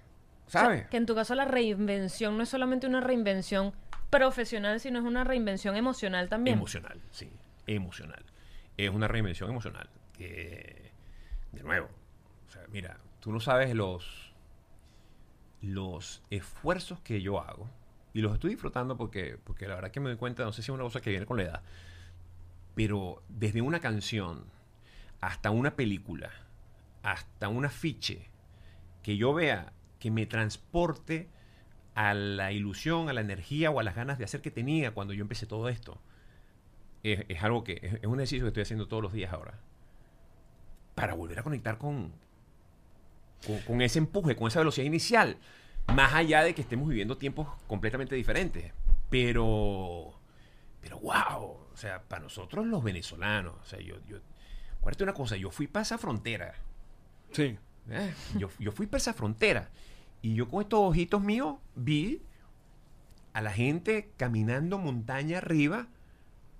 O sea, ¿Sabes? que en tu caso la reinvención no es solamente una reinvención profesional, sino es una reinvención emocional también. Emocional, sí, emocional. Es una reinvención emocional. De nuevo, mira, tú no sabes los, los esfuerzos que yo hago y los estoy disfrutando porque, porque la verdad que me doy cuenta, no sé si es una cosa que viene con la edad, pero desde una canción hasta una película, hasta un afiche, que yo vea que me transporte a la ilusión, a la energía o a las ganas de hacer que tenía cuando yo empecé todo esto. Es, es algo que es, es un ejercicio que estoy haciendo todos los días ahora. Para volver a conectar con, con, con ese empuje, con esa velocidad inicial. Más allá de que estemos viviendo tiempos completamente diferentes. Pero, pero wow. O sea, para nosotros los venezolanos, o sea, yo, yo, acuérdate una cosa, yo fui para esa frontera. Sí. Eh, yo, yo fui para esa frontera y yo con estos ojitos míos vi a la gente caminando montaña arriba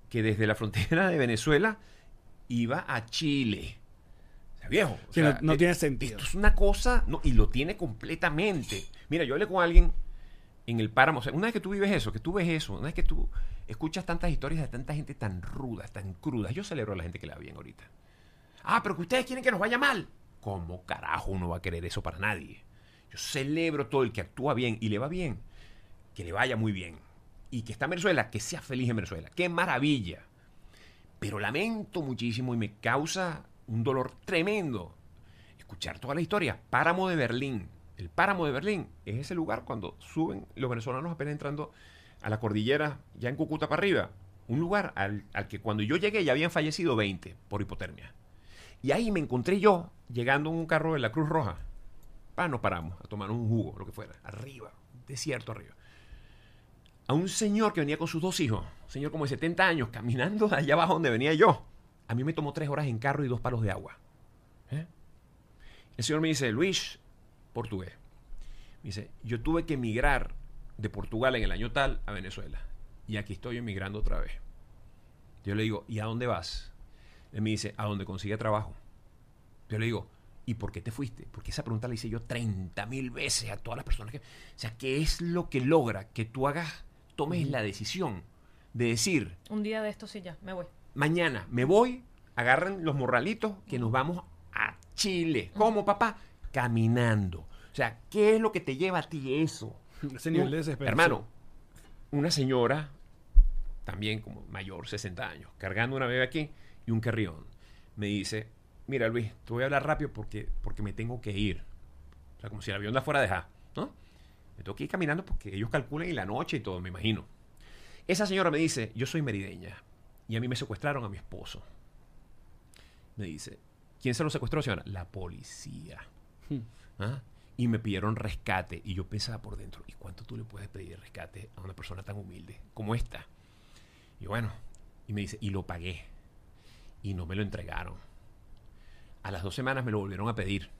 que desde la frontera de Venezuela iba a Chile. O sea, viejo. o Sí, sea, no- no eh, tiene sentido. Esto es una cosa, no, y lo tiene completamente. Mira, yo hablé con alguien en el páramo. O sea, una vez que tú vives eso, que tú ves eso, una vez que tú escuchas tantas historias de tanta gente tan ruda, tan cruda, yo celebro a la gente que la bien ahorita. Ah, pero que ustedes quieren que nos vaya mal. ¿Cómo carajo uno va a querer eso para nadie? Celebro todo el que actúa bien y le va bien, que le vaya muy bien. Y que está en Venezuela, que sea feliz en Venezuela. ¡Qué maravilla! Pero lamento muchísimo y me causa un dolor tremendo escuchar toda la historia. Páramo de Berlín. El páramo de Berlín es ese lugar cuando suben los venezolanos apenas entrando a la cordillera, ya en Cúcuta para arriba. Un lugar al, al que cuando yo llegué ya habían fallecido 20 por hipotermia. Y ahí me encontré yo llegando en un carro de la Cruz Roja. Pa, nos paramos a tomar un jugo, lo que fuera. Arriba, desierto arriba. A un señor que venía con sus dos hijos, un señor como de 70 años, caminando allá abajo donde venía yo. A mí me tomó tres horas en carro y dos palos de agua. ¿Eh? El señor me dice, Luis, portugués. Me dice, yo tuve que emigrar de Portugal en el año tal a Venezuela. Y aquí estoy emigrando otra vez. Yo le digo, ¿y a dónde vas? Él me dice, a donde consiga trabajo. Yo le digo, ¿y por qué te fuiste? Porque esa pregunta la hice yo 30 mil veces a todas las personas que... O sea, ¿qué es lo que logra que tú hagas, tomes la decisión de decir, Un día de esto sí ya, me voy. mañana me voy, agarran los morralitos que nos vamos a Chile. ¿Cómo, papá? Caminando. O sea, ¿qué es lo que te lleva a ti eso? Ese nivel de desesperación. Hermano, una señora, también como mayor, 60 años, cargando una bebé aquí y un carrión, me dice, mira Luis, te voy a hablar rápido porque, porque me tengo que ir. O sea, como si el avión la fuera a dejar, ¿no? Me tengo que ir caminando porque ellos calculan en la noche y todo, me imagino. Esa señora me dice, yo soy merideña y a mí me secuestraron a mi esposo. Me dice, ¿quién se lo secuestró, señora? La policía. Hmm. ¿Ah? Y me pidieron rescate. Y yo pensaba por dentro, ¿y cuánto tú le puedes pedir rescate a una persona tan humilde como esta? Y bueno, y me dice, y lo pagué. Y no me lo entregaron. A las dos semanas me lo volvieron a pedir.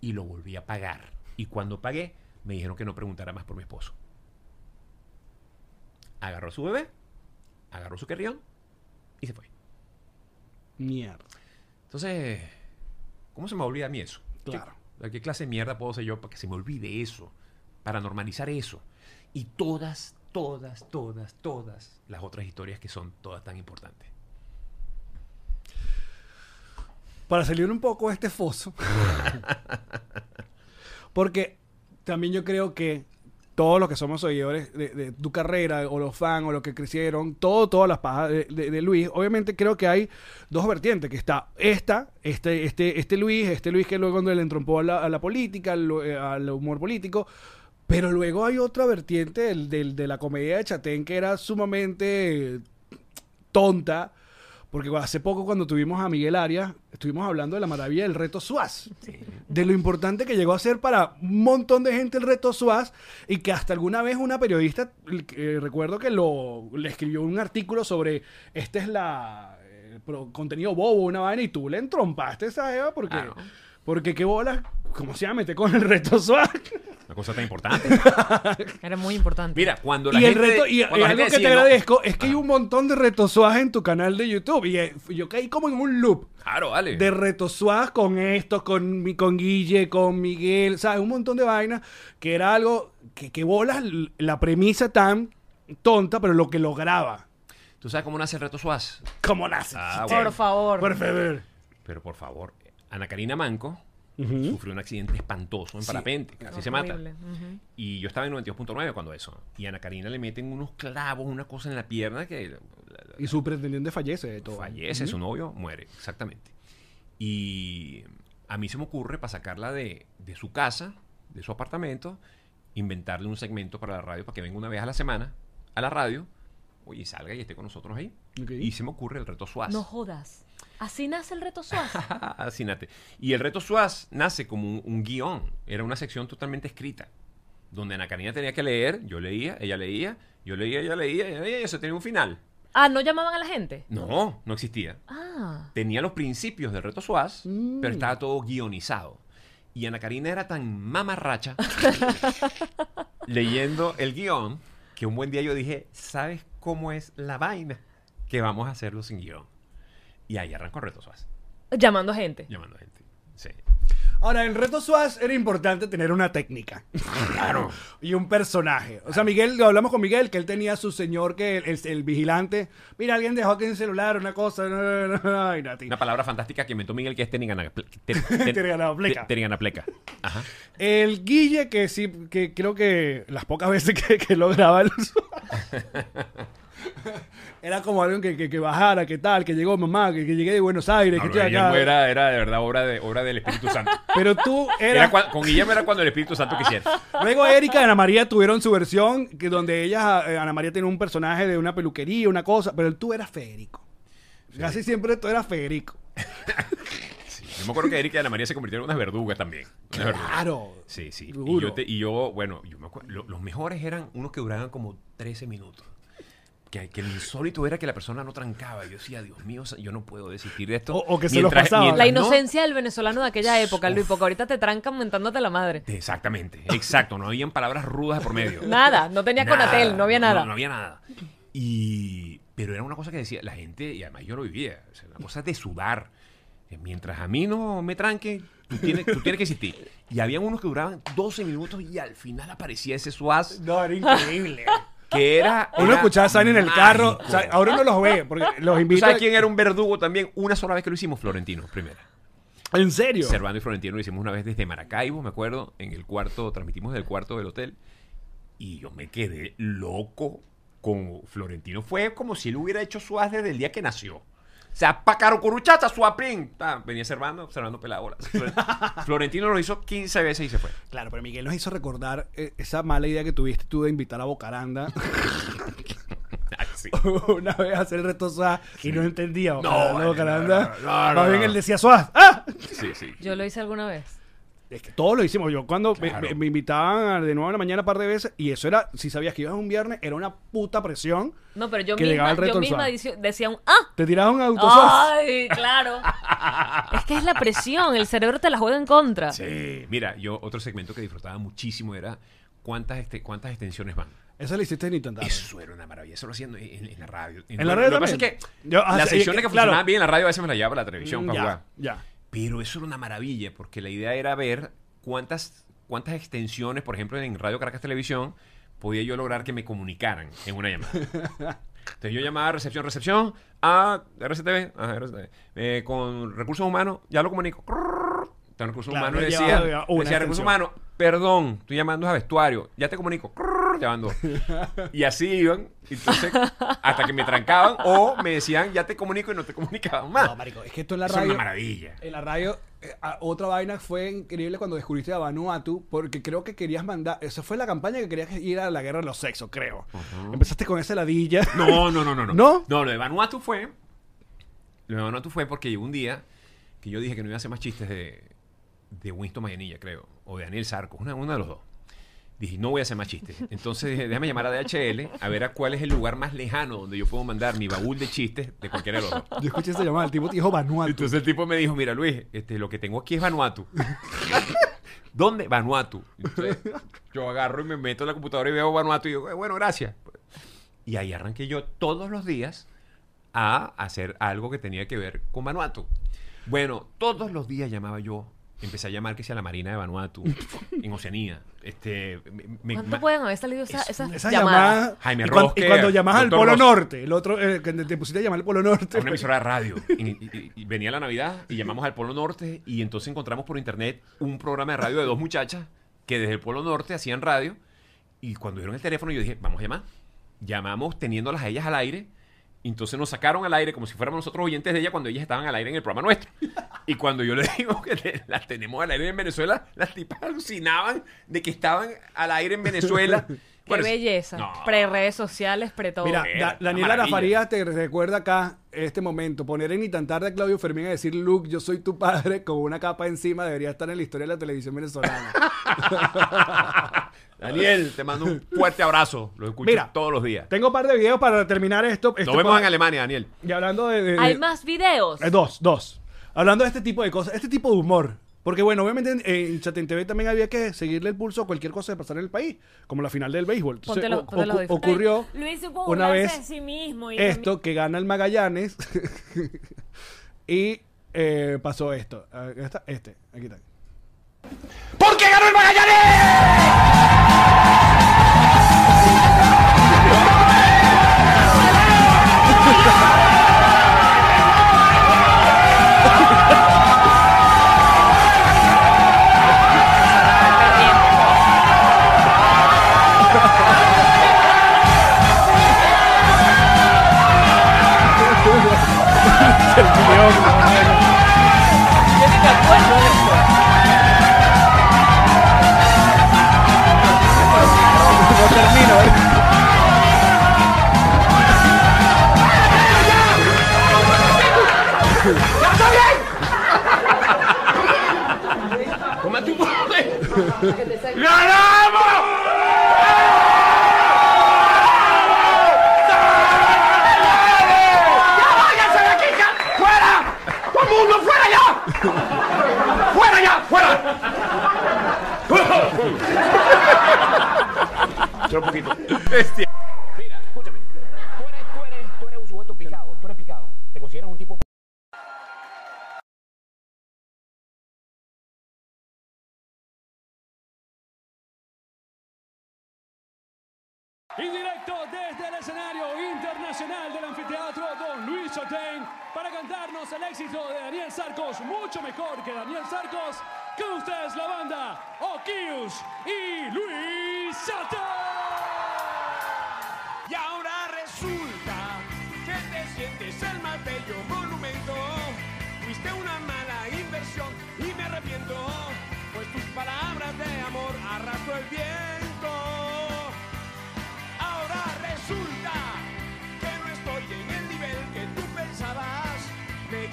Y lo volví a pagar. Y cuando pagué, me dijeron que no preguntara más por mi esposo. Agarró a su bebé, agarró su carrión y se fue. Mierda. Entonces, ¿cómo se me olvida a mí eso? Claro. ¿Qué, ¿Qué clase de mierda puedo ser yo para que se me olvide eso? Para normalizar eso. Y todas, todas, todas, todas las otras historias que son todas tan importantes. Para salir un poco de este foso. porque también yo creo que todos los que somos seguidores de, de tu carrera, o los fans, o los que crecieron, todo, todas las pajas de, de- de Luis, obviamente creo que hay dos vertientes, que está esta, este, este, este Luis, este Luis que luego cuando le entrompó a la, a la política, al, eh, al humor político, pero luego hay otra vertiente del- del- de la comedia de Chatén que era sumamente tonta, porque hace poco cuando tuvimos a Miguel Arias, estuvimos hablando de la maravilla del reto Suaz. De lo importante que llegó a ser para un montón de gente el reto Suaz y que hasta alguna vez una periodista, eh, recuerdo que lo, le escribió un artículo sobre, esta es la, eh, contenido bobo, una vaina, y tú le entrompaste esa Eva porque. Porque qué bolas, ¿cómo se llama? Meter con el reto swag. Una cosa tan importante. Era muy importante. Mira, cuando la Y el reto, y, y algo gente que te agradezco es que hay un montón de reto swag en tu canal de YouTube. Y eh, yo caí como en un loop Claro, vale. de reto swag con esto, con, mi- con Guille, con Miguel, ¿sabes? Un montón de vainas que era algo que, que bolas la premisa tan tonta, pero lo que lograba. ¿Tú sabes cómo nace el reto Suaz? ¿Cómo nace? Ah, Por favor. Por favor. Pero por favor, Ana Karina Manco sufrió un accidente espantoso en parapente, casi se mata. Y yo estaba en 92.9 cuando eso. Y a Ana Karina le meten unos clavos, una cosa en la pierna que la- la- Y su pretendiente fallece de todo. fallece, su novio muere, exactamente. Y a mí se me ocurre, para sacarla de, de su casa, de su apartamento, inventarle un segmento para la radio, para que venga una vez a la semana a la radio, oye, salga y esté con nosotros ahí. Y se me ocurre el reto Suaz. No jodas. Así nace el reto Suaz. Así nate. Y el reto Suaz nace como un, un guion. Era una sección totalmente escrita. Donde Ana Karina tenía que leer, yo leía, ella leía, yo leía, ella leía, ella leía, y eso tenía un final. Ah, ¿no llamaban a la gente? No, no existía. Ah. Tenía los principios del reto Suaz, Mm. pero estaba todo guionizado. Y Ana Karina era tan mamarracha leyendo el guion que un buen día yo dije, ¿sabes cómo es la vaina? Que vamos a hacerlo sin guion. Y ahí arrancó reto Suaz, Llamando a gente. llamando a gente. Sí. Ahora, en Reto Suaz era importante tener una técnica. Claro. y un personaje. O sea, Miguel, lo hablamos con Miguel, que él tenía su señor, que el, el- el vigilante. Mira, alguien dejó aquí en el celular una cosa. No, no, no, no, ay, Nati. Una palabra fantástica que inventó Miguel que es Teringanapleca. Teringanapleca. Ajá. El Guille, que sí, que creo que las pocas veces que, que lo graba el Era como alguien que, que, que bajara, que tal, que llegó mamá, que, que llegué de Buenos Aires, que No, estoy Guillermo acá. era, era de verdad obra, de, obra del Espíritu Santo. Pero tú Era eras... cua- con Guillermo era cuando el Espíritu Santo quisiera. Luego Erika y Ana María tuvieron su versión, que donde ella, eh, Ana María tenía un personaje de una peluquería, una cosa, pero tú eras Federico. Casi siempre tú eras Federico. Yo me acuerdo que Erika y Ana María se convirtieron en unas verdugas también. Unas verdugas. Claro. Sí, sí. Y yo, te- y yo, bueno, yo me acuerdo, lo- los mejores eran unos que duraban como 13 minutos. Que, que lo insólito era que la persona no trancaba. Yo decía, Dios mío, yo no puedo desistir de esto. O- o que se los pasaba. La no- inocencia del venezolano de aquella época, Luis, porque ahorita te trancan mentándote la madre. Exactamente, exacto. No habían palabras rudas de por medio. Nada, no tenía Conatel, no había nada. No, no había nada. Y, pero era una cosa que decía la gente, y además yo lo vivía, o sea, una cosa de sudar. Eh, Mientras a mí no me tranquen, tú tienes, tú tienes que existir. Y había unos que duraban 12 minutos y al final aparecía ese suaz No, era increíble. Que era. Uno era escuchaba a Sani en el carro. mágico. o sea, ahora uno los ve, porque los ¿Tú invito. sabes quién era un verdugo también? Una sola vez que lo hicimos, Florentino, primera. ¿En serio? Servando y Florentino lo hicimos una vez desde Maracaibo, me acuerdo, en el cuarto, transmitimos del cuarto del hotel. Y yo me quedé loco con Florentino. Fue como si él hubiera hecho suaz desde el día que nació. O sea, pácaro curuchata, suaprín. Ah, venía Servando, Servando pelabola. Florentino lo hizo 15 veces y se fue. Claro, pero Miguel nos hizo recordar eh, esa mala idea que tuviste tú de invitar a Bocaranda sí. una vez a hacer el reto Suaz y no entendía. Bocaranda, vale, Bocaranda. no, no, no, no, Más bien no. él decía Suaz. ¡Ah! Sí, sí. Yo lo hice alguna vez. Es que todos lo hicimos. Yo cuando me- Claro. me, me invitaban de nuevo en la mañana un par de veces y eso era, si sabías que ibas un viernes, era una puta presión. No, pero yo Que llegaba misma, yo misma decía un ¡ah! Te tirabas un auto Suaz. ¡Ay, claro! es que es la presión, el cerebro te la juega en contra. Sí. Mira, yo otro segmento que disfrutaba muchísimo era cuántas, este, cuántas extensiones van. Eso lo hiciste en Intentable. Eso era una maravilla. Eso lo hacían en, en la radio. ¿En la radio Lo que pasa es también? que Yo- ah, las secciones que- que claro. funcionaban bien en la radio a veces me las llevaba para la televisión para ya, jugar. ya. Pero eso era una maravilla porque la idea era ver cuántas, cuántas extensiones, por ejemplo, en Radio Caracas Televisión, podía yo lograr que me comunicaran en una llamada. Entonces yo llamaba a recepción, recepción, a RCTV, a RCTV, eh, con recursos humanos, ya lo comunico. Entonces recursos Claro, humanos decía, decía recursos humanos, perdón, estoy llamando a vestuario, ya te comunico, llamando. Y así iban, entonces, hasta que me trancaban o me decían, ya te comunico y no te comunicaban más. No, marico, es que esto en la Eso radio... una maravilla. En la radio, eh, a- otra vaina fue increíble cuando descubriste a Vanuatu, porque creo que querías mandar. Esa fue la campaña que querías ir a la guerra de los sexos, creo. Empezaste con esa ladilla. No, no, no, no, no. ¿No? Lo de Vanuatu fue. Lo de Vanuatu fue porque llegó un día que yo dije que no iba a hacer más chistes de, de Winston Mayanilla, creo. O de Daniel Sarco, una, uno de los dos. Dije, no voy a hacer más chistes. Entonces dije, déjame llamar a DHL a ver a cuál es el lugar más lejano donde yo puedo mandar mi baúl de chistes de cualquiera de los dos. Yo escuché esa llamada, el tipo dijo Vanuatu. Entonces el tipo me dijo, mira Luis, este, lo que tengo aquí es Vanuatu. ¿Dónde? Vanuatu. Entonces, yo agarro y me meto en la computadora y veo Vanuatu y digo, "Eh, bueno, gracias. Y ahí arranqué yo todos los días a hacer algo que tenía que ver con Vanuatu. Bueno, todos los días llamaba yo. Empecé a llamar que sea la Marina de Vanuatu, en Oceanía. Este, me- ¿Cuánto ma- pueden haber salido esa- es- esas Esa llamadas? llamada. Jaime y, cuan- Rosque, y cuando llamas al Doctor Polo. Norte, el otro, eh, que te pusiste a llamar al Polo Norte. a una emisora de radio. Y, y- y venía la Navidad y llamamos al Polo Norte y entonces encontramos por internet un programa de radio de dos muchachas que desde el Polo Norte hacían radio y cuando dieron el teléfono yo dije, vamos a llamar. Llamamos teniéndolas a ellas al aire. Y Entonces nos sacaron al aire como si fuéramos nosotros oyentes de ella cuando ellas estaban al aire en el programa nuestro. Y cuando yo les digo que te- las tenemos al aire en Venezuela, las tipas alucinaban de que estaban al aire en Venezuela. Qué Bueno, belleza. no. Pre redes sociales, pre todo. Mira, Da- Daniela. Arafarías te recuerda acá este momento. Poner en ni tan tarde a Claudio Fermín a decir, Luke, yo soy tu padre, con una capa encima, debería estar en la historia de la televisión venezolana. Daniel, te mando un fuerte abrazo. Lo escucho Mira, todos los días. Tengo un par de videos para terminar esto. Este Nos vemos pod- en Alemania, Daniel. Y hablando de... de- Hay de- más videos. eh, dos, dos. Hablando de este tipo de cosas, este tipo de humor. Porque bueno, obviamente en, en TV también había que seguirle el pulso a cualquier cosa que pasara en el país, como la final del béisbol. Entonces, Ponte los- o- ponte los ocu- ocurrió Luis supo una vez de sí mismo. Y esto que gana el Magallanes y eh, pasó esto. Ah, está, este, aquí está. ¿Por qué ganó el Magallanes? Yo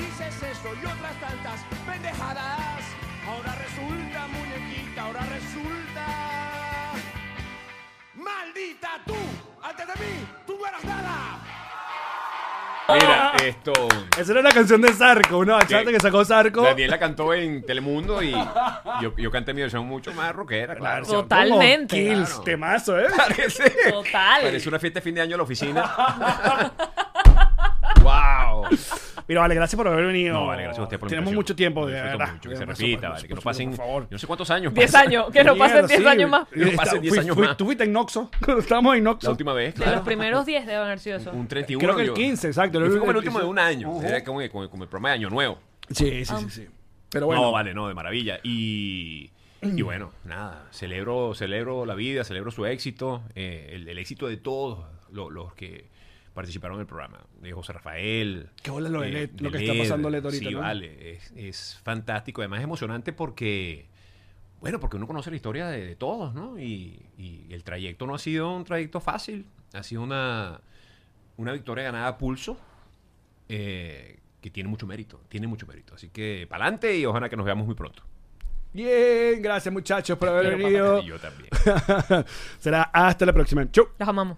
dices eso y otras tantas pendejadas. Ahora resulta, muñequita, ahora resulta. ¡Maldita tú! Antes de mí, tú no eras nada. Mira, esto. Esa era la canción de Zarco, una bachata que sacó Zarco. Daniela cantó en Telemundo y yo, yo canté mi versión mucho más rockera, claro. Totalmente. como Kills, Claro. temazo, ¿eh? Parece, Total. Parece una fiesta de fin de año en la oficina. ¡Wow! Mira, vale, gracias por haber venido. No, vale, gracias a usted por la Tenemos invitación. mucho tiempo, de disfruto verdad. mucho, que se Por repita, supuesto, vale, que no por pasen, Por favor. yo no sé cuántos años. 10 pasan. años, que no pasen Mierda, 10 sí. años más. Que no pasen Fui- 10 años fui- más. Tú fuiste en Noxo. Cuando estábamos en Noxo. La última vez, De los claro. primeros 10 deben haber sido eso. Un 31. Creo que el yo- 15, exacto. Yo fui como el último de un año. Ujú. Era como, como, como el programa de Año Nuevo. Sí, sí, sí, sí. Pero bueno. No, vale, no, de maravilla. Y, y bueno, nada, celebro, celebro la vida, celebro su éxito, eh, el, el éxito de todos lo- los, que participaron en el programa. De José Rafael. eh, Qué bola lo de Led, lo que está pasando Led ahorita, Sí, ¿no? vale, es, es fantástico. Además es emocionante porque, bueno, porque uno conoce la historia de, de todos, ¿no? Y, y el trayecto no ha sido un trayecto fácil, ha sido una, una victoria ganada a pulso. eh, que tiene mucho mérito, tiene mucho mérito. Así que, para adelante y ojalá que nos veamos muy pronto. Bien, gracias muchachos por haber venido. Y yo también. Será hasta la próxima. Chau. Los amamos.